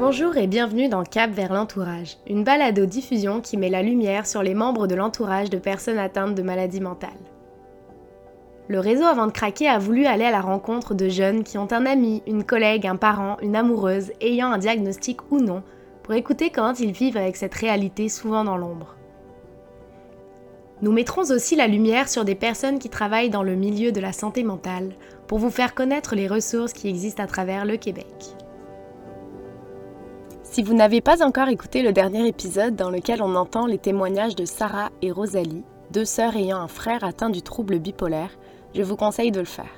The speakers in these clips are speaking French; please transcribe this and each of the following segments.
Bonjour et bienvenue dans Cap vers l'entourage, une balado-diffusion qui met la lumière sur les membres de l'entourage de personnes atteintes de maladies mentales. Le réseau Avant de craquer a voulu aller à la rencontre de jeunes qui ont un ami, une collègue, un parent, une amoureuse ayant un diagnostic ou non, pour écouter comment ils vivent avec cette réalité souvent dans l'ombre. Nous mettrons aussi la lumière sur des personnes qui travaillent dans le milieu de la santé mentale pour vous faire connaître les ressources qui existent à travers le Québec. Si vous n'avez pas encore écouté le dernier épisode dans lequel on entend les témoignages de Sarah et Rosalie, deux sœurs ayant un frère atteint du trouble bipolaire, je vous conseille de le faire.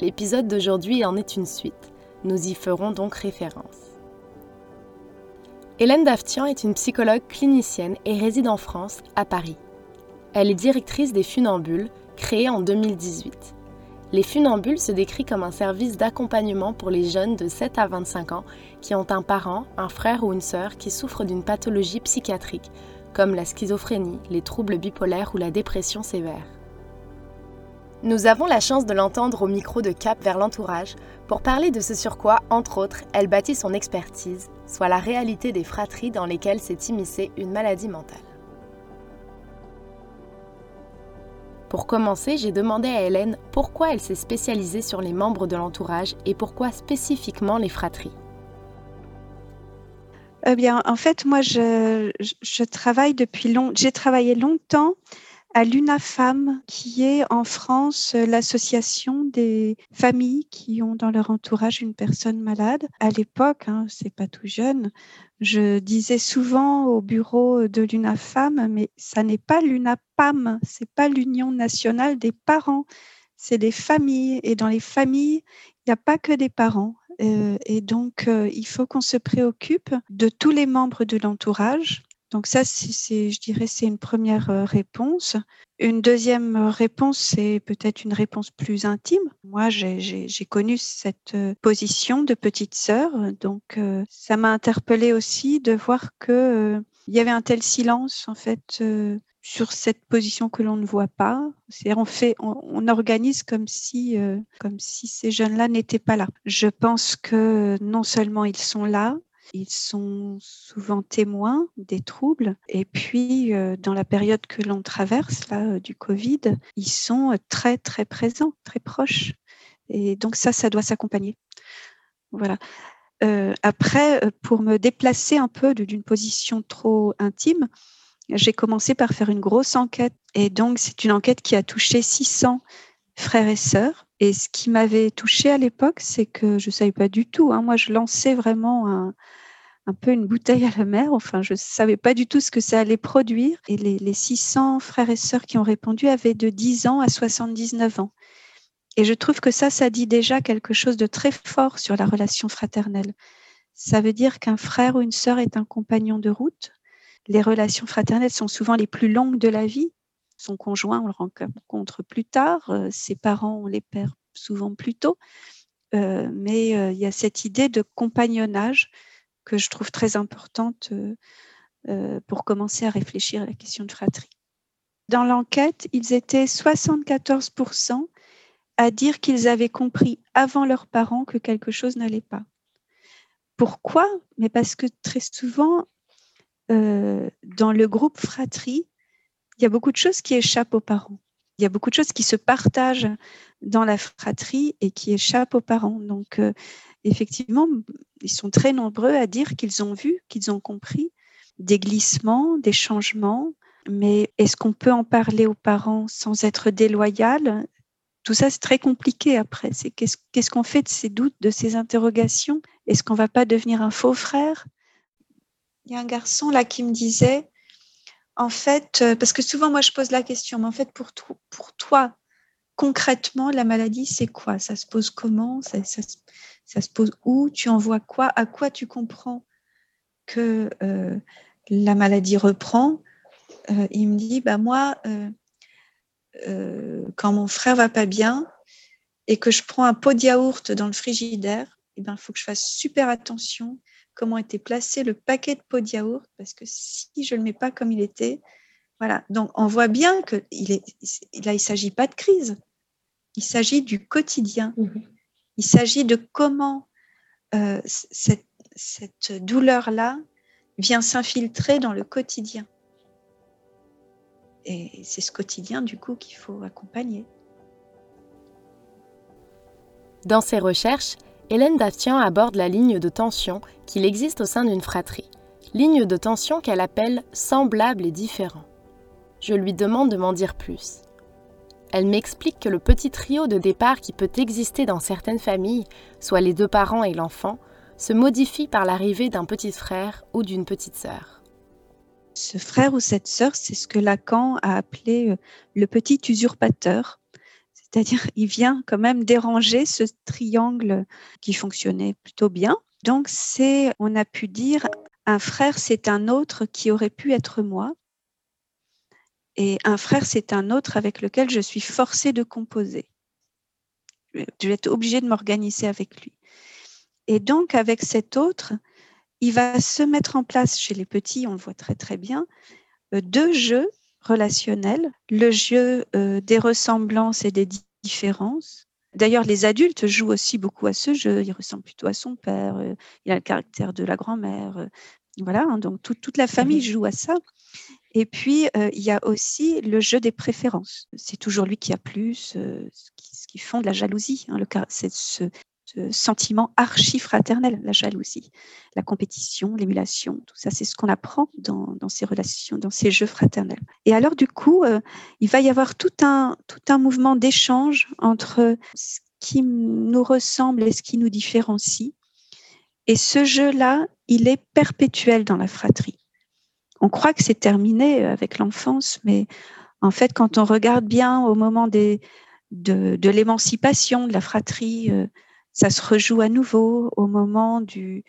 L'épisode d'aujourd'hui en est une suite. Nous y ferons donc référence. Hélène Daftian est une psychologue clinicienne et réside en France, à Paris. Elle est directrice des Funambules, créée en 2018. Les funambules se décrit comme un service d'accompagnement pour les jeunes de 7 à 25 ans qui ont un parent, un frère ou une sœur qui souffrent d'une pathologie psychiatrique, comme la schizophrénie, les troubles bipolaires ou la dépression sévère. Nous avons la chance de l'entendre au micro de Cap vers l'entourage pour parler de ce sur quoi, entre autres, elle bâtit son expertise, soit la réalité des fratries dans lesquelles s'est immiscée une maladie mentale. Pour commencer, j'ai demandé à Hélène pourquoi elle s'est spécialisée sur les membres de l'entourage et pourquoi spécifiquement les fratries. Eh bien, en fait, moi, je, travaille depuis longtemps. J'ai travaillé longtemps à l'UNAFAM, qui est en France l'association des familles qui ont dans leur entourage une personne malade. À l'époque, hein, c'est pas tout jeune, je disais souvent au bureau de l'UNAFAM, mais ça n'est pas l'UNAPAM, c'est pas l'Union nationale des parents, c'est des familles. Et dans les familles, il n'y a pas que des parents. Euh, et donc, euh, il faut qu'on se préoccupe de tous les membres de l'entourage donc ça, c'est, je dirais, c'est une première euh, réponse. Une deuxième réponse, c'est peut-être une réponse plus intime. Moi, j'ai connu cette euh, position de petite sœur, donc euh, ça m'a interpellée aussi de voir que il y avait un tel silence en fait sur cette position que l'on ne voit pas. C'est on fait, on, organise comme si, comme si ces jeunes-là n'étaient pas là. Je pense que non seulement ils sont là, ils sont souvent témoins des troubles. Et puis, euh, dans la période que l'on traverse, là, euh, du Covid, ils sont euh, très, très présents, très proches. Et donc, ça, ça doit s'accompagner. Voilà. après, pour me déplacer un peu d'une position trop intime, j'ai commencé par faire une grosse enquête. Et donc, c'est une enquête qui a touché 600 frères et sœurs. Et ce qui m'avait touché à l'époque, c'est que je ne savais pas du tout. Hein. Moi, je lançais vraiment un, un peu une bouteille à la mer. Enfin, je ne savais pas du tout ce que ça allait produire. Et les, 600 frères et sœurs qui ont répondu avaient de 10 ans à 79 ans. Et je trouve que ça, ça dit déjà quelque chose de très fort sur la relation fraternelle. Ça veut dire qu'un frère ou une sœur est un compagnon de route. Les relations fraternelles sont souvent les plus longues de la vie. Son conjoint, on le rencontre plus tard. Euh, ses parents, on les perd souvent plus tôt. Euh, mais euh, il y a cette idée de compagnonnage que je trouve très importante euh, euh, pour commencer à réfléchir à la question de fratrie. Dans l'enquête, ils étaient 74% à dire qu'ils avaient compris avant leurs parents que quelque chose n'allait pas. Pourquoi? Mais parce que très souvent, euh, dans le groupe fratrie, il y a beaucoup de choses qui échappent aux parents. Il y a beaucoup de choses qui se partagent dans la fratrie et qui échappent aux parents. Donc, effectivement, ils sont très nombreux à dire qu'ils ont vu, qu'ils ont compris des glissements, des changements. Mais est-ce qu'on peut en parler aux parents sans être déloyal? Tout ça, c'est très compliqué après. Qu'est-ce qu'on fait de ces doutes, de ces interrogations? Est-ce qu'on va pas devenir un faux frère? Il y a un garçon là qui me disait, en fait, euh, parce que souvent moi je pose la question, mais en fait pour, toi, concrètement, la maladie, c'est quoi? Ça se pose comment? Ça se pose où? Tu en vois quoi? À quoi tu comprends que euh, la maladie reprend? Euh, Il me dit, bah moi, euh, quand mon frère va pas bien et que je prends un pot de yaourt dans le frigidaire, il eh ben, faut que je fasse super attention comment était placé le paquet de pot de yaourt, parce que si je le mets pas comme il était, voilà. Donc, on voit bien que il là, il ne s'agit pas de crise. Il s'agit du quotidien. Mmh il s'agit de comment euh, cette, douleur-là vient s'infiltrer dans le quotidien. Et c'est ce quotidien, du coup, qu'il faut accompagner. Dans ses recherches, Hélène Dafian aborde la ligne de tension qu'il existe au sein d'une fratrie, ligne de tension qu'elle appelle semblable et différent. Je lui demande de m'en dire plus. Elle m'explique que le petit trio de départ qui peut exister dans certaines familles, soit les deux parents et l'enfant, se modifie par l'arrivée d'un petit frère ou d'une petite sœur. Ce frère ou cette sœur, c'est ce que Lacan a appelé euh, le petit usurpateur. C'est-à-dire, il vient quand même déranger ce triangle qui fonctionnait plutôt bien. Donc, c'est, on a pu dire, un frère, c'est un autre qui aurait pu être moi. Et un frère, c'est un autre avec lequel je suis forcée de composer. Je vais être obligée de m'organiser avec lui. Et donc, avec cet autre, il va se mettre en place chez les petits, on le voit très très bien, euh, deux jeux relationnels, le jeu euh, des ressemblances et des différences. D'ailleurs, les adultes jouent aussi beaucoup à ce jeu. Il ressemble plutôt à son père, euh, il a le caractère de la grand-mère. Voilà, hein, donc toute la famille mmh joue à ça. Et puis, il y a aussi le jeu des préférences. C'est toujours lui qui a plus, ce qui, font de la jalousie. Hein, c'est ce, sentiment archi-fraternel, la jalousie, la compétition, l'émulation, tout ça, c'est ce qu'on apprend dans, ces relations, dans ces jeux fraternels. Et alors, du coup, euh, il va y avoir tout un, tout un mouvement d'échange entre ce qui nous ressemble et ce qui nous différencie. Et ce jeu-là, il est perpétuel dans la fratrie. On croit que c'est terminé avec l'enfance, mais en fait, quand on regarde bien au moment de, de l'émancipation de la fratrie, euh, ça se rejoue à nouveau au moment du,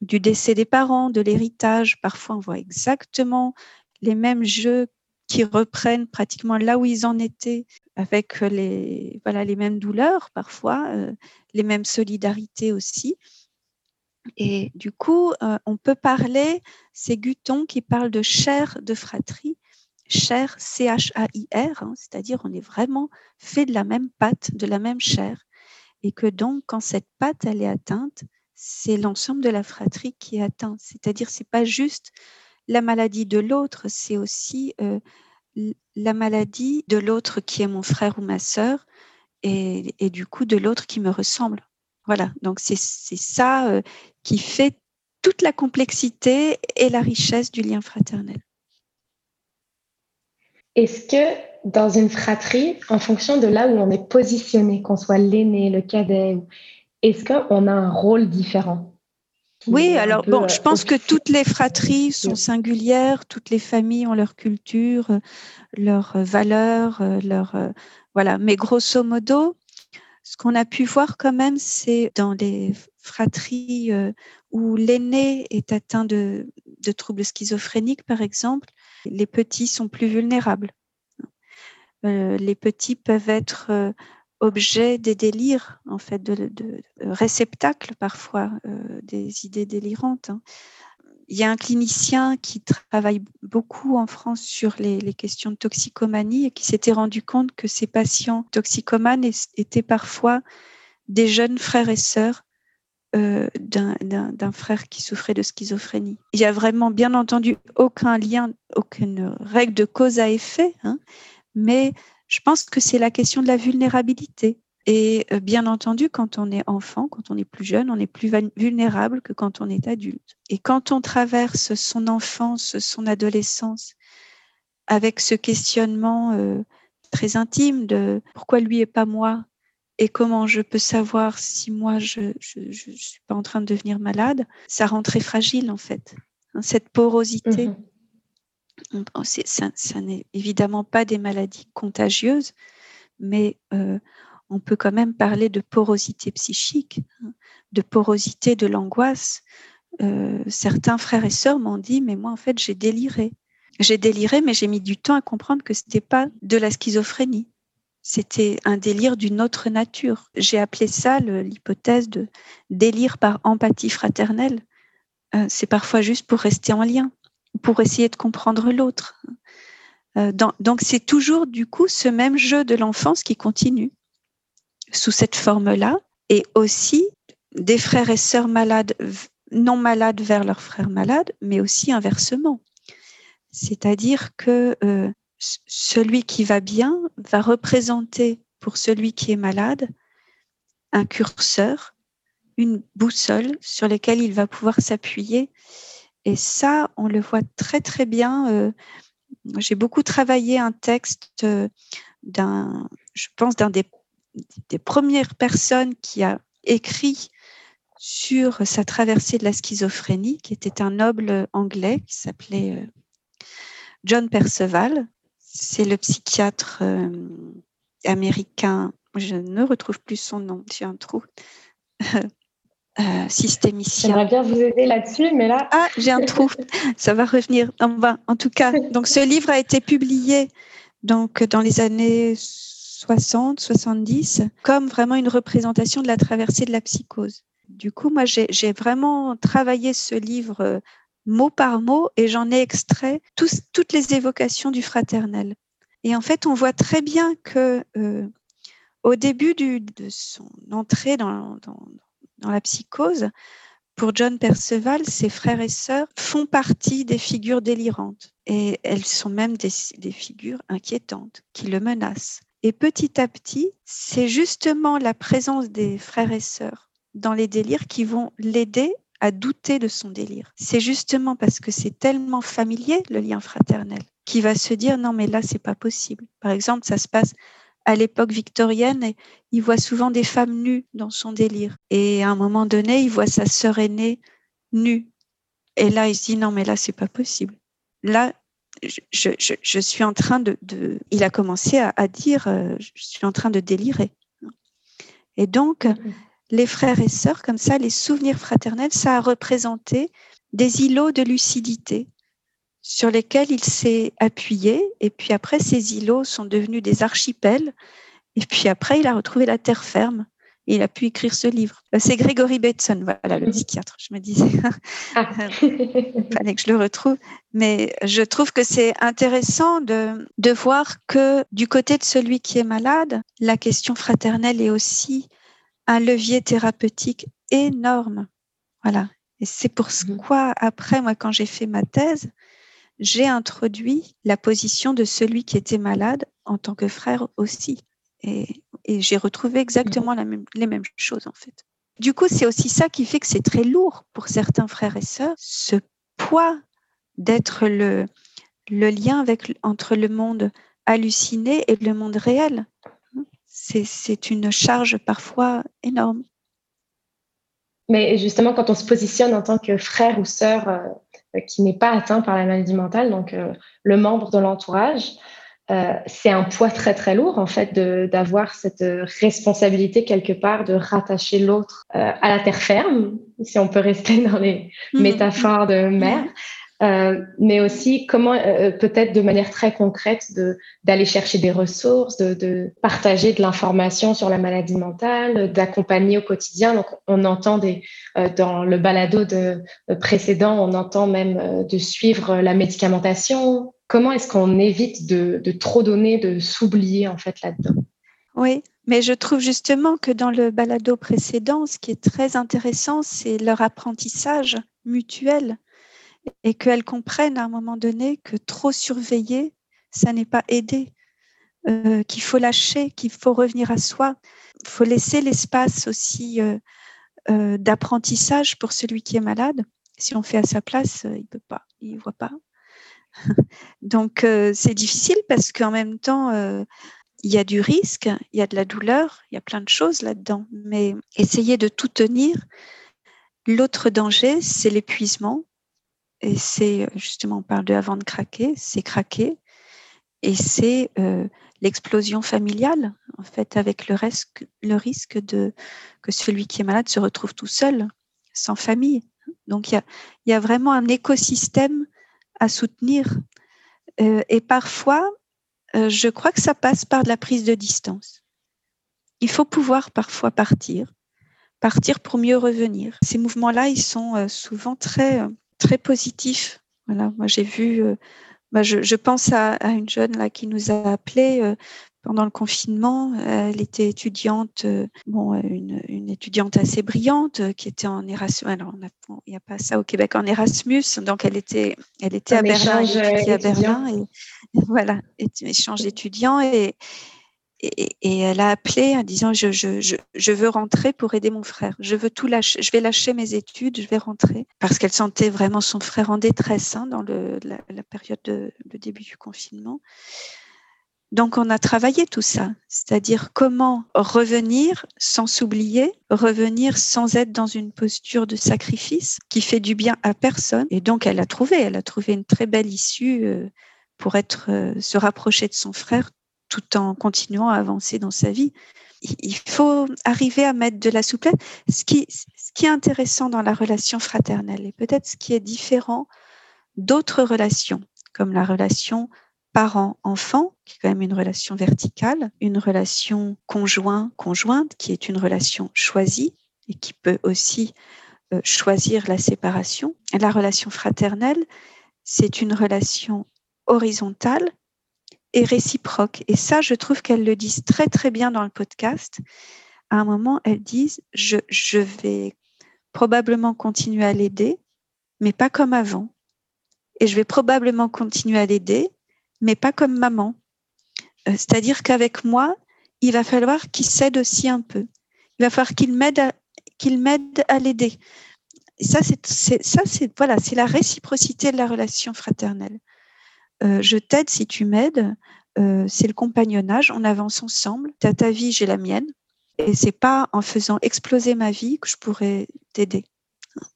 du décès des parents, de l'héritage. Parfois, on voit exactement les mêmes jeux qui reprennent pratiquement là où ils en étaient, avec les, voilà, les mêmes douleurs parfois, euh, les mêmes solidarités aussi. Et du coup, euh, on peut parler, c'est Guton qui parle de chair de fratrie, chair C-H-A-I-R, hein, c'est-à-dire on est vraiment fait de la même pâte, de la même chair et que donc quand cette pâte elle est atteinte, c'est l'ensemble de la fratrie qui est atteint. C'est-à-dire c'est pas juste la maladie de l'autre, c'est aussi euh, la maladie de l'autre qui est mon frère ou ma sœur et, et du coup de l'autre qui me ressemble. Voilà, donc c'est ça euh, qui fait toute la complexité et la richesse du lien fraternel. Est-ce que dans une fratrie, en fonction de là où on est positionné, qu'on soit l'aîné, le cadet, est-ce qu'on a un rôle différent oui, alors bon, je pense que toutes les fratries sont singulières, toutes les familles ont leur culture, leurs valeurs, leur voilà. Mais grosso modo, ce qu'on a pu voir quand même, c'est dans les fratries où l'aîné est atteint de, troubles schizophréniques, par exemple, les petits sont plus vulnérables. Euh, les petits peuvent être euh, objets des délires, en fait, de, réceptacles parfois euh, des idées délirantes. Hein. Il y a un clinicien qui travaille beaucoup en France sur les, questions de toxicomanie et qui s'était rendu compte que ces patients toxicomanes étaient parfois des jeunes frères et sœurs d'un frère qui souffrait de schizophrénie. Il n'y a vraiment, bien entendu, aucun lien, aucune règle de cause à effet, hein, mais je pense que c'est la question de la vulnérabilité. Et euh, bien entendu, quand on est enfant, quand on est plus jeune, on est plus vulnérable que quand on est adulte. Et quand on traverse son enfance, son adolescence, avec ce questionnement euh, très intime de pourquoi lui et pas moi, et comment je peux savoir si moi je ne suis pas en train de devenir malade, ça rend très fragile en fait. Hein, cette porosité. Mmh ça, n'est évidemment pas des maladies contagieuses, mais euh, on peut quand même parler de porosité psychique, hein, de porosité de l'angoisse. Euh, certains frères et sœurs m'ont dit, mais moi en fait j'ai déliré. J'ai déliré, mais j'ai mis du temps à comprendre que ce n'était pas de la schizophrénie. C'était un délire d'une autre nature. J'ai appelé ça l'hypothèse de délire par empathie fraternelle. Euh, c'est parfois juste pour rester en lien pour essayer de comprendre l'autre. Euh, donc c'est toujours du coup ce même jeu de l'enfance qui continue sous cette forme-là et aussi des frères et sœurs malades non malades vers leurs frères malades, mais aussi inversement. C'est-à-dire que euh, celui qui va bien va représenter pour celui qui est malade un curseur, une boussole sur laquelle il va pouvoir s'appuyer. Et ça, on le voit très très bien. Euh, j'ai beaucoup travaillé un texte euh, d'un, je pense, d'un des, des premières personnes qui a écrit sur sa traversée de la schizophrénie, qui était un noble anglais qui s'appelait euh, John Perceval. C'est le psychiatre euh, américain, je ne retrouve plus son nom, j'ai un trou. Euh, systémicien. J'aimerais bien vous aider là-dessus, mais là. Ah, j'ai un trou. Ça va revenir. En, en tout cas, donc ce livre a été publié donc dans les années 60, 70, comme vraiment une représentation de la traversée de la psychose. Du coup, moi, j'ai vraiment travaillé ce livre euh, mot par mot et j'en ai extrait toutes les évocations du fraternel. Et en fait, on voit très bien que euh, au début de son entrée dans, la psychose, pour John Perceval, ses frères et sœurs font partie des figures délirantes et elles sont même des, des figures inquiétantes qui le menacent. Et petit à petit, c'est justement la présence des frères et sœurs dans les délires qui vont l'aider à douter de son délire. C'est justement parce que c'est tellement familier le lien fraternel qui va se dire non mais là c'est pas possible. Par exemple, ça se passe à l'époque victorienne et il voit souvent des femmes nues dans son délire et à un moment donné, il voit sa sœur aînée nue et là il se dit non mais là c'est pas possible. Là je, je, je, suis en train de, de il a commencé à, à dire euh, je suis en train de délirer. Et donc, mm-hmm les frères et sœurs, comme ça, les souvenirs fraternels, ça a représenté des îlots de lucidité sur lesquels il s'est appuyé. Et puis après, ces îlots sont devenus des archipels. Et puis après, il a retrouvé la terre ferme. Il a pu écrire ce livre. Euh, c'est Gregory Bateson, voilà, le psychiatre, je me disais. Ah. Il fallait que je le retrouve. Mais je trouve que c'est intéressant de, de voir que du côté de celui qui est malade, la question fraternelle est aussi un levier thérapeutique énorme. Voilà. Et c'est pour mmh. quoi, après, moi, quand j'ai fait ma thèse, j'ai introduit la position de celui qui était malade en tant que frère aussi. Et, j'ai retrouvé exactement les mêmes choses, en fait. Du coup, c'est aussi ça qui fait que c'est très lourd pour certains frères et sœurs, ce poids d'être le, lien entre le monde halluciné et le monde réel c'est une charge parfois énorme. Mais justement, quand on se positionne en tant que frère ou sœur euh, qui n'est pas atteint par la maladie mentale, donc euh, le membre de l'entourage, euh, c'est un poids très très lourd en fait d'avoir cette responsabilité quelque part de rattacher l'autre à la terre ferme, si on peut rester dans les mmh. métaphores de mère, euh, mais aussi comment euh, peut-être de manière très concrète d'aller chercher des ressources, de, de partager de l'information sur la maladie mentale, d'accompagner au quotidien. Donc on entend des, euh, dans le balado de, précédent, on entend même de suivre la médicamentation. Comment est-ce qu'on évite de, trop donner, de s'oublier en fait là-dedans? Oui, mais je trouve justement que dans le balado précédent, ce qui est très intéressant, c'est leur apprentissage mutuel et qu'elles comprennent à un moment donné que trop surveiller, ça n'est pas aider, euh, qu'il faut lâcher, qu'il faut revenir à soi, il faut laisser l'espace aussi euh, euh, d'apprentissage pour celui qui est malade. Si on fait à sa place, il peut pas, il voit pas. Donc c'est difficile parce qu'en même temps, il y a du risque, il y a de la douleur, il y a plein de choses là-dedans. Mais essayer de tout tenir. L'autre danger, c'est l'épuisement et c'est justement, on parle de avant de craquer, c'est craquer. Et c'est euh, l'explosion familiale, en fait, avec le, risque de que celui qui est malade se retrouve tout seul, sans famille. Donc, il y a, vraiment un écosystème à soutenir. Euh, et parfois, euh, je crois que ça passe par de la prise de distance. Il faut pouvoir parfois partir, partir pour mieux revenir. Ces mouvements-là, ils sont souvent très très positif. Voilà, moi j'ai vu, euh, bah, je, pense à, une jeune là qui nous a appelé euh, pendant le confinement. Elle était étudiante, euh, bon, une, une, étudiante assez brillante euh, qui était en Erasmus. Alors, il n'y a pas ça au Québec en Erasmus, donc elle était, elle était à Berlin, elle à Berlin, et, voilà, échange d'étudiants et, et, et, elle a appelé en disant je, je, je, je, veux rentrer pour aider mon frère. Je veux tout lâcher. Je vais lâcher mes études. Je vais rentrer parce qu'elle sentait vraiment son frère en détresse hein, dans le, la, la, période de le début du confinement. Donc on a travaillé tout ça, c'est-à-dire comment revenir sans s'oublier, revenir sans être dans une posture de sacrifice qui fait du bien à personne. Et donc elle a trouvé, elle a trouvé une très belle issue euh, pour être euh, se rapprocher de son frère tout en continuant à avancer dans sa vie. Il faut arriver à mettre de la souplesse. Ce qui, ce qui est intéressant dans la relation fraternelle et peut-être ce qui est différent d'autres relations, comme la relation parent-enfant, qui est quand même une relation verticale, une relation conjoint-conjointe, qui est une relation choisie et qui peut aussi euh, choisir la séparation. La relation fraternelle, c'est une relation horizontale et réciproque. Et ça, je trouve qu'elles le disent très très bien dans le podcast. À un moment, elles disent, je, je vais probablement continuer à l'aider, mais pas comme avant. Et je vais probablement continuer à l'aider, mais pas comme maman. Euh, c'est-à-dire qu'avec moi, il va falloir qu'il s'aide aussi un peu. Il va falloir qu'il m'aide à, qu'il l'aider. Et ça, c'est, ça, c'est voilà, c'est la réciprocité de la relation fraternelle. Euh, je t'aide si tu m'aides. Euh, c'est le compagnonnage. On avance ensemble. Tu as ta vie, j'ai la mienne. Et c'est pas en faisant exploser ma vie que je pourrais t'aider.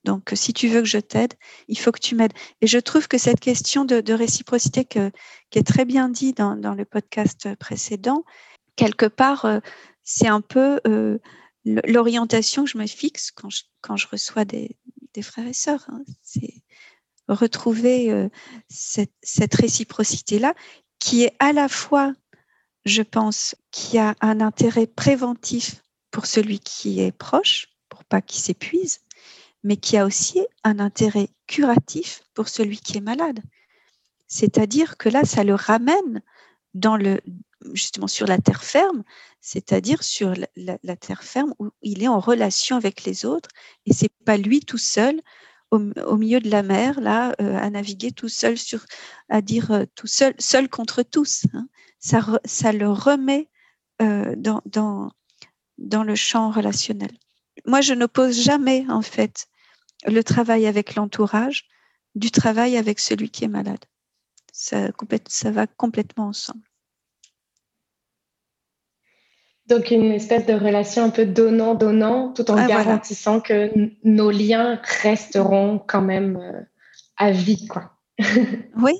Donc, si tu veux que je t'aide, il faut que tu m'aides. Et je trouve que cette question de, réciprocité qui est très bien dit dans, le podcast précédent, quelque part, euh, c'est un peu euh, l'orientation que je me fixe quand je, reçois des, frères et sœurs. Hein. C'est retrouver euh, cette, cette réciprocité-là qui est à la fois, je pense, qui a un intérêt préventif pour celui qui est proche, pour pas qu'il s'épuise, mais qui a aussi un intérêt curatif pour celui qui est malade. C'est-à-dire que là, ça le ramène dans le, justement sur la terre ferme, c'est-à-dire sur la, terre ferme où il est en relation avec les autres et c'est pas lui tout seul au, au milieu de la mer là euh, à naviguer tout seul sur, à dire euh, tout seul, seul contre tous. Hein. Ça, ça le remet euh, dans, dans, dans le champ relationnel moi, je n'oppose jamais, en fait, le travail avec l'entourage du travail avec celui qui est malade. Ça, ça va complètement ensemble. Donc, une espèce de relation un peu donnant-donnant, tout en ah, garantissant que nos liens resteront quand même euh, à vie, quoi. oui,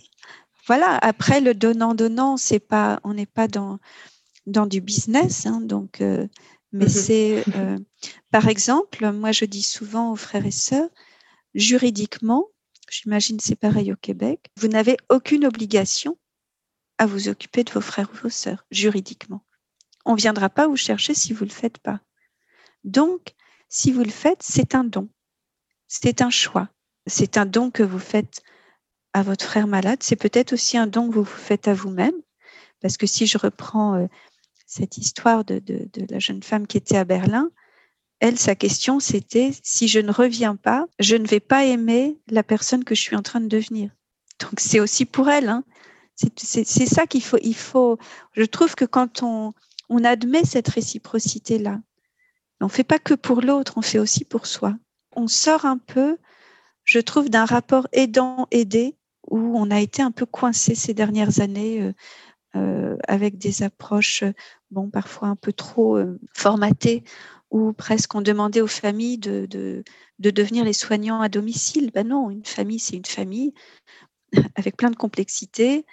voilà. Après, le donnant-donnant, c'est pas, on n'est pas dans, dans du business, hein, donc euh, mais mmh c'est, euh, par exemple, moi je dis souvent aux frères et sœurs, juridiquement, j'imagine c'est pareil au Québec, vous n'avez aucune obligation à vous occuper de vos frères ou vos sœurs, juridiquement. On ne viendra pas vous chercher si vous ne le faites pas. Donc, si vous le faites, c'est un don. C'est un choix. C'est un don que vous faites à votre frère malade. C'est peut-être aussi un don que vous vous faites à vous-même. Parce que si je reprends euh, cette histoire de, la jeune femme qui était à Berlin, elle, sa question, c'était si je ne reviens pas, je ne vais pas aimer la personne que je suis en train de devenir. Donc c'est aussi pour elle. Hein. C'est ça qu'il faut. Il faut. Je trouve que quand on, admet cette réciprocité-là, on fait pas que pour l'autre, on fait aussi pour soi. On sort un peu, je trouve, d'un rapport aidant-aidé où on a été un peu coincé ces dernières années. Euh, euh, avec des approches, bon, parfois un peu trop euh, formatées, où presque on demandait aux familles de, de, de devenir les soignants à domicile. Ben non, une famille, c'est une famille avec plein de complexités.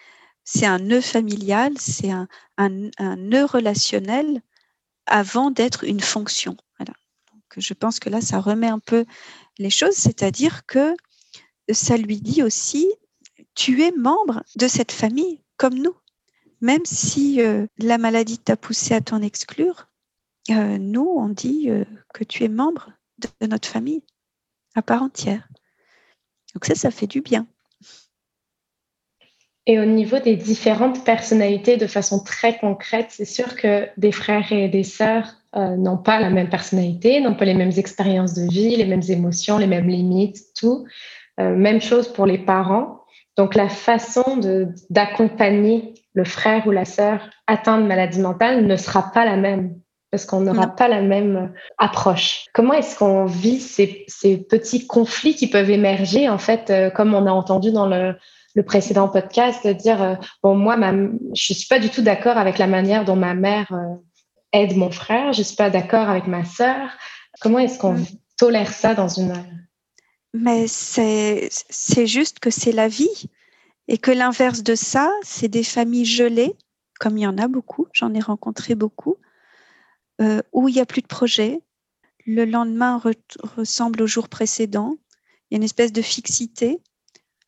C'est un nœud familial, c'est un, un, un, nœud relationnel avant d'être une fonction. Voilà. Donc, je pense que là, ça remet un peu les choses, c'est-à-dire que ça lui dit aussi, tu es membre de cette famille comme nous même si euh, la maladie t'a poussé à t'en exclure, euh, nous, on dit euh, que tu es membre de, de, notre famille à part entière. Donc ça, ça fait du bien. Et au niveau des différentes personnalités, de façon très concrète, c'est sûr que des frères et des sœurs n'ont pas la même personnalité, n'ont pas les mêmes expériences de vie, les mêmes émotions, les mêmes limites, tout. Même chose pour les parents. Donc la façon d'accompagner le frère ou la sœur atteint de maladie mentale ne sera pas la même parce qu'on n'aura pas la même approche. Comment est-ce qu'on vit ces, ces, petits conflits qui peuvent émerger, en fait, euh, comme on a entendu dans le, le précédent podcast, de dire, euh, bon, moi, ma, je suis pas du tout d'accord avec la manière dont ma mère euh, aide mon frère, je suis pas d'accord avec ma sœur. Comment est-ce qu'on mm. tolère ça dans une... Mais c'est juste que c'est la vie et que l'inverse de ça, c'est des familles gelées, comme il y en a beaucoup, j'en ai rencontré beaucoup, euh, où il n'y a plus de projet. Le lendemain ressemble au jour précédent. Il y a une espèce de fixité.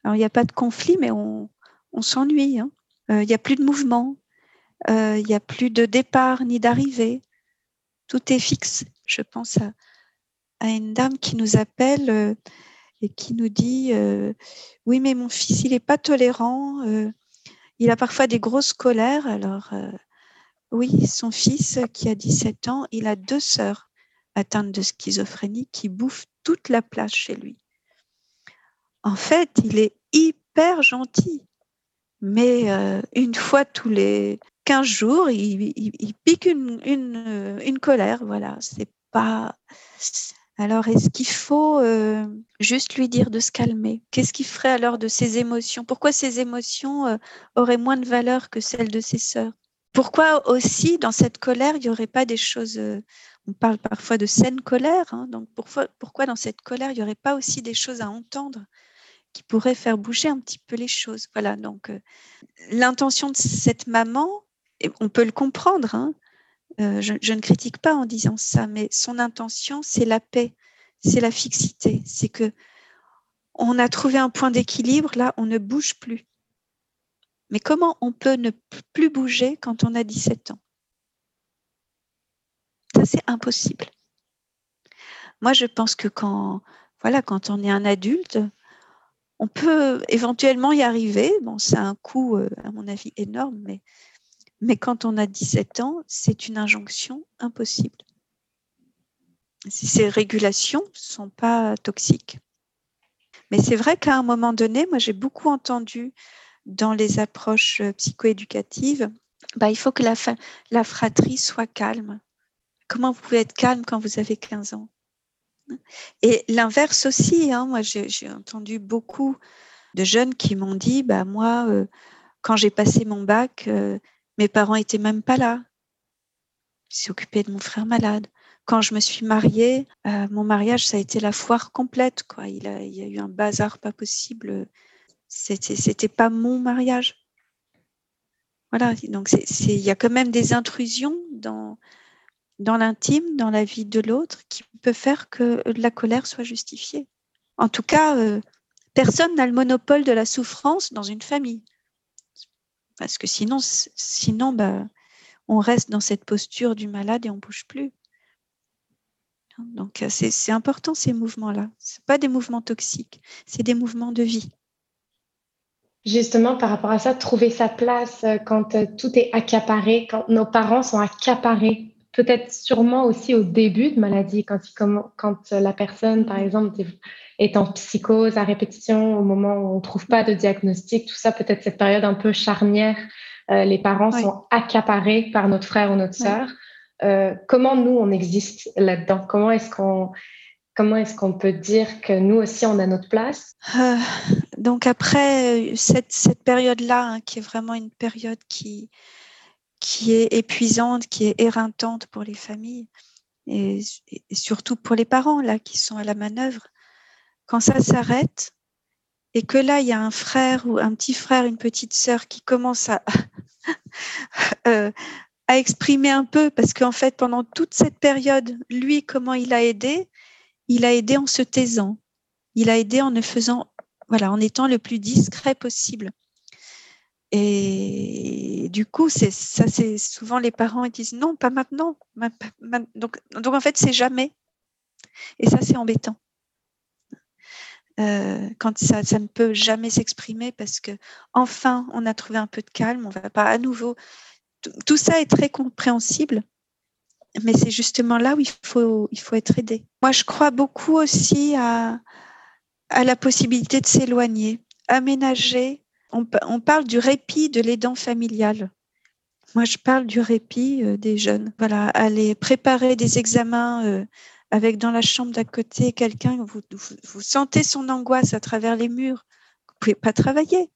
Alors, il n'y a pas de conflit, mais on, s'ennuie. Hein. Euh, il n'y a plus de mouvement. Euh, il n'y a plus de départ ni d'arrivée. Tout est fixe. Je pense à, à une dame qui nous appelle et qui nous dit Oui, mais mon fils, il n'est pas tolérant. il a parfois des grosses colères. Alors, oui, son fils qui a 17 ans, il a deux sœurs atteintes de schizophrénie qui bouffent toute la place chez lui. En fait, il est hyper gentil, mais euh, une fois tous les 15 jours, il, pique une, une, colère. Voilà, c'est pas. Alors, est-ce qu'il faut euh, juste lui dire de se calmer? Qu'est-ce qu'il ferait alors de ses émotions? Pourquoi ses émotions euh, auraient moins de valeur que celles de ses sœurs? Pourquoi aussi dans cette colère, il n'y aurait pas des choses, euh, on parle parfois de saine colère, hein, donc pourquoi, dans cette colère, il n'y aurait pas aussi des choses à entendre qui pourraient faire bouger un petit peu les choses? Voilà, donc l'intention de cette maman, on peut le comprendre, hein, euh, je, ne critique pas en disant ça, mais son intention, c'est la paix, c'est la fixité, c'est que on a trouvé un point d'équilibre, là, on ne bouge plus. Mais comment on peut ne plus bouger quand on a 17 ans? Ça, c'est impossible. Moi, je pense que quand, voilà, quand on est un adulte, on peut éventuellement y arriver. Bon, c'est un coût, euh, à mon avis, énorme, mais, mais quand on a 17 ans, c'est une injonction impossible. Si ces régulations ne sont pas toxiques. Mais c'est vrai qu'à un moment donné, moi, j'ai beaucoup entendu dans les approches euh, psychoéducatives, bah, il faut que la, la fratrie soit calme. Comment vous pouvez être calme quand vous avez 15 ans? Et l'inverse aussi, hein, moi j'ai entendu beaucoup de jeunes qui m'ont dit, bah, moi, euh, quand j'ai passé mon bac, euh, mes parents étaient même pas là. Ils s'occupaient de mon frère malade. Quand je me suis mariée, mon mariage, ça a été la foire complète. Quoi. Il, y a eu un bazar pas possible c'était pas mon mariage. Voilà, donc il y a quand même des intrusions dans, dans l'intime, dans la vie de l'autre, qui peut faire que la colère soit justifiée. En tout cas, euh, personne n'a le monopole de la souffrance dans une famille. Parce que sinon, bah, on reste dans cette posture du malade et on ne bouge plus. Donc c'est important ces mouvements-là. Ce pas des mouvements toxiques, c'est des mouvements de vie. Justement, par rapport à ça, trouver sa place euh, quand euh, tout est accaparé, quand nos parents sont accaparés. Peut-être sûrement aussi au début de maladie, quand, quand euh, la personne, par exemple, est en psychose à répétition, au moment où on ne trouve pas de diagnostic, tout ça, peut-être cette période un peu charnière, les parents sont accaparés par notre frère ou notre sœur. comment nous, on existe là-dedans? Comment est-ce qu'on Comment est-ce qu'on peut dire que nous aussi, on a notre place? Euh, Donc après cette, cette période-là, hein, qui est vraiment une période qui, qui est épuisante, qui est éreintante pour les familles et, surtout pour les parents là qui sont à la manœuvre, quand ça s'arrête et que là il y a un frère ou un petit frère, une petite sœur qui commence à euh, à exprimer un peu parce qu'en fait pendant toute cette période, lui comment il a aidé, il a aidé en se taisant. Il a aidé en ne faisant, voilà, en étant le plus discret possible. Et du coup, c'est ça, c'est souvent les parents ils disent non, pas maintenant. Donc, donc en fait, c'est jamais. Et ça, c'est embêtant. euh, quand ça, ça, ne peut jamais s'exprimer parce que enfin on a trouvé un peu de calme, on va pas à nouveau. Tout, ça est très compréhensible, mais c'est justement là où il faut, il faut être aidé. Moi, je crois beaucoup aussi à, à la possibilité de s'éloigner, aménager. On, parle du répit de l'aidant familial. Moi, je parle du répit euh, des jeunes. Voilà, aller préparer des examens euh, avec dans la chambre d'à côté quelqu'un, vous, sentez son angoisse à travers les murs, vous pouvez pas travailler.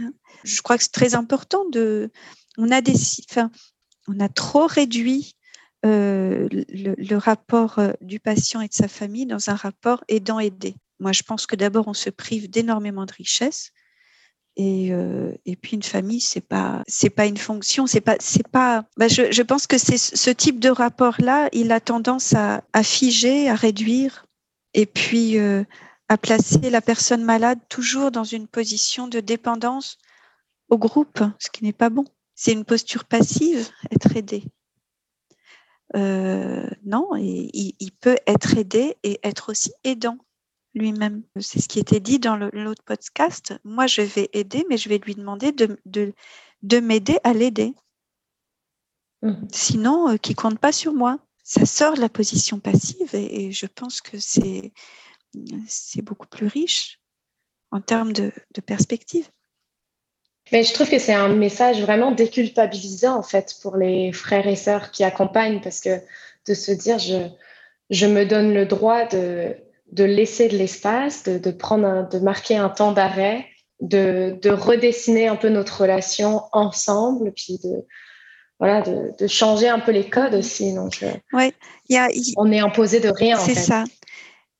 Hein. Je crois que c'est très important. On a trop réduit euh, le, le, rapport du patient et de sa famille dans un rapport aidant-aidé. Moi, je pense que d'abord, on se prive d'énormément de richesses et, euh, et, puis une famille, c'est pas c'est pas une fonction, c'est pas c'est pas. Bah je, pense que c'est ce type de rapport là, il a tendance à, figer, à réduire, et puis euh, à placer la personne malade toujours dans une position de dépendance au groupe, ce qui n'est pas bon. C'est une posture passive, être aidé. Euh, non, il peut être aidé et être aussi aidant lui-même. C'est ce qui était dit dans l'autre podcast. Moi, je vais aider, mais je vais lui demander de, de, de m'aider à l'aider. Mmh. Sinon, euh, qui compte pas sur moi. Ça sort de la position passive et, et je pense que c'est c'est beaucoup plus riche en termes de, de perspective. Mais je trouve que c'est un message vraiment déculpabilisant en fait pour les frères et sœurs qui accompagnent parce que de se dire je, je me donne le droit de, de laisser de l'espace, de, de, prendre un, de marquer un temps d'arrêt, de, de, redessiner un peu notre relation ensemble, puis de voilà, de, de changer un peu les codes aussi. Donc, euh, ouais, y a, y... on est imposé de rien. C'est ça.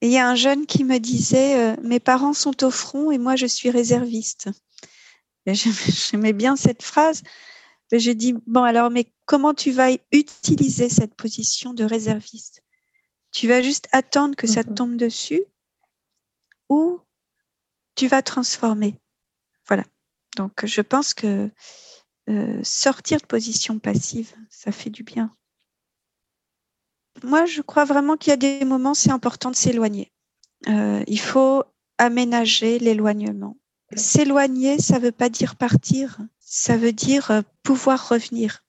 Il y a un jeune qui me disait euh, Mes parents sont au front et moi je suis réserviste. J'aimais bien cette phrase. J'ai dit Bon, alors, mais comment tu vas utiliser cette position de réserviste? Tu vas juste attendre que ça te mhm. tombe dessus ou tu vas transformer. Voilà. Donc, je pense que euh, sortir de position passive, ça fait du bien. Moi, je crois vraiment qu'il y a des moments, c'est important de s'éloigner. Euh, il faut aménager l'éloignement. S'éloigner, ça ne veut pas dire partir, ça veut dire euh, pouvoir revenir.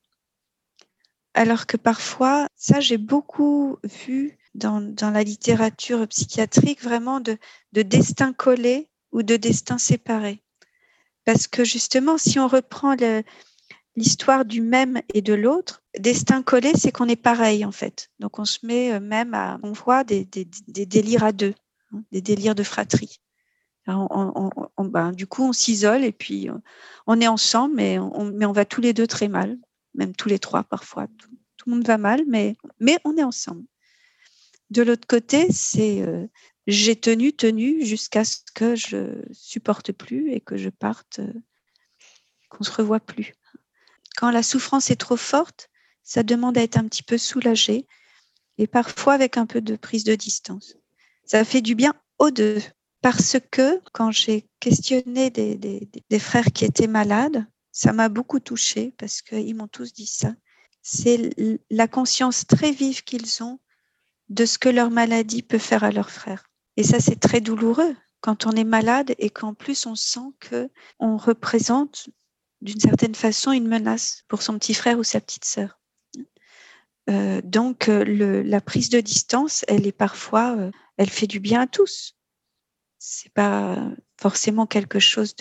Alors que parfois, ça, j'ai beaucoup vu dans, la littérature psychiatrique vraiment de, de destin collé ou de destin séparé. Parce que justement, si on reprend l'histoire du même et de l'autre, destin collé, c'est qu'on est pareil en fait. Donc on se met euh, même à, on voit des, délires à deux, hein, des délires de fratrie. Ben, du coup, on s'isole et puis euh, on est ensemble, mais on, va tous les deux très mal, même tous les trois parfois. Tout, le monde va mal, mais on est ensemble. De l'autre côté, c'est euh, j'ai tenu, tenu jusqu'à ce que je supporte plus et que je parte, euh, qu'on se revoie plus. Quand la souffrance est trop forte, ça demande à être un petit peu soulagé et parfois avec un peu de prise de distance. Ça fait du bien aux deux parce que quand j'ai questionné des, des, des, frères qui étaient malades, ça m'a beaucoup touchée parce qu'ils m'ont tous dit ça. C'est la conscience très vive qu'ils ont de ce que leur maladie peut faire à leurs frères. Et ça, c'est très douloureux quand on est malade et qu'en plus on sent que on représente d'une certaine façon une menace pour son petit frère ou sa petite sœur. Euh, donc euh, la prise de distance, elle est parfois, euh, elle fait du bien à tous. C'est pas forcément quelque chose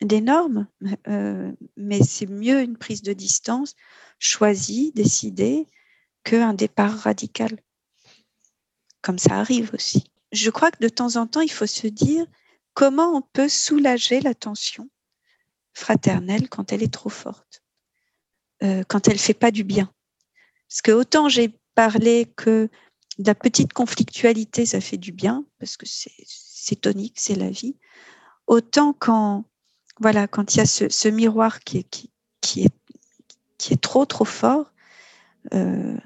d'énorme, mais c'est mieux une prise de distance choisie, décidée, qu'un départ radical. Comme ça arrive aussi. Je crois que de temps en temps, il faut se dire comment on peut soulager la tension fraternelle quand elle est trop forte, euh, quand elle fait pas du bien. Parce que autant j'ai parlé que de la petite conflictualité, ça fait du bien, parce que c'est tonique, c'est la vie. Autant quand, voilà, quand il y a ce, miroir qui, est, qui est trop, trop fort, euh,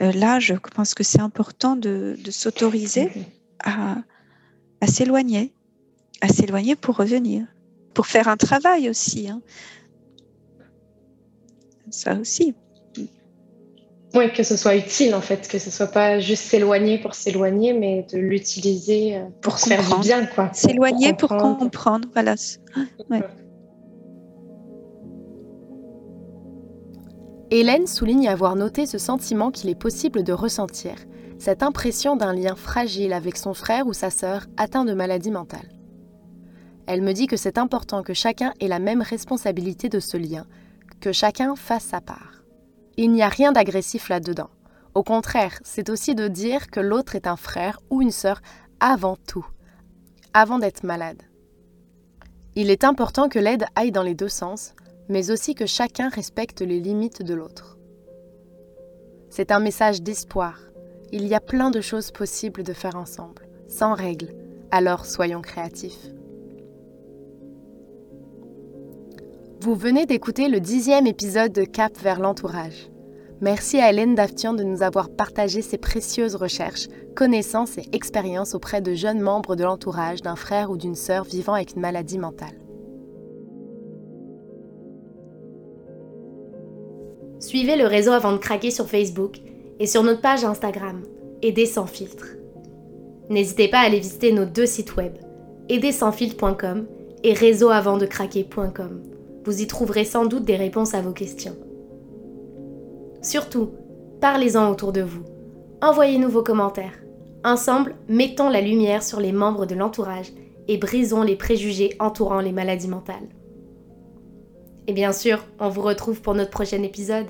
euh, là, je pense que c'est important de, de s'autoriser à, à s'éloigner, à s'éloigner pour revenir, pour faire un travail aussi. Hein. Ça aussi. Oui, que ce soit utile en fait, que ce soit pas juste s'éloigner pour s'éloigner, mais de l'utiliser euh, pour, se faire du bien. quoi. S'éloigner pour, comprendre, voilà. Hélène souligne avoir noté ce sentiment qu'il est possible de ressentir, cette impression d'un lien fragile avec son frère ou sa sœur atteint de maladie mentale. Elle me dit que c'est important que chacun ait la même responsabilité de ce lien, que chacun fasse sa part. Il n'y a rien d'agressif là-dedans. Au contraire, c'est aussi de dire que l'autre est un frère ou une sœur avant tout, avant d'être malade. Il est important que l'aide aille dans les deux sens, mais aussi que chacun respecte les limites de l'autre. C'est un message d'espoir. Il y a plein de choses possibles de faire ensemble, sans règles, alors soyons créatifs. Vous venez d'écouter le dixième épisode de Cap vers l'entourage. Merci à Hélène Daftian de nous avoir partagé ses précieuses recherches, connaissances et expériences auprès de jeunes membres de l'entourage d'un frère ou d'une sœur vivant avec une maladie mentale. Suivez le réseau avant de craquer sur Facebook et sur notre page Instagram, Aider sans filtre. N'hésitez pas à aller visiter nos deux sites web, aidersansfiltre.com et réseauavantdecraquer.com. Vous y trouverez sans doute des réponses à vos questions. Surtout, parlez-en autour de vous. Envoyez-nous vos commentaires. Ensemble, mettons la lumière sur les membres de l'entourage et brisons les préjugés entourant les maladies mentales. Et bien sûr, on vous retrouve pour notre prochain épisode.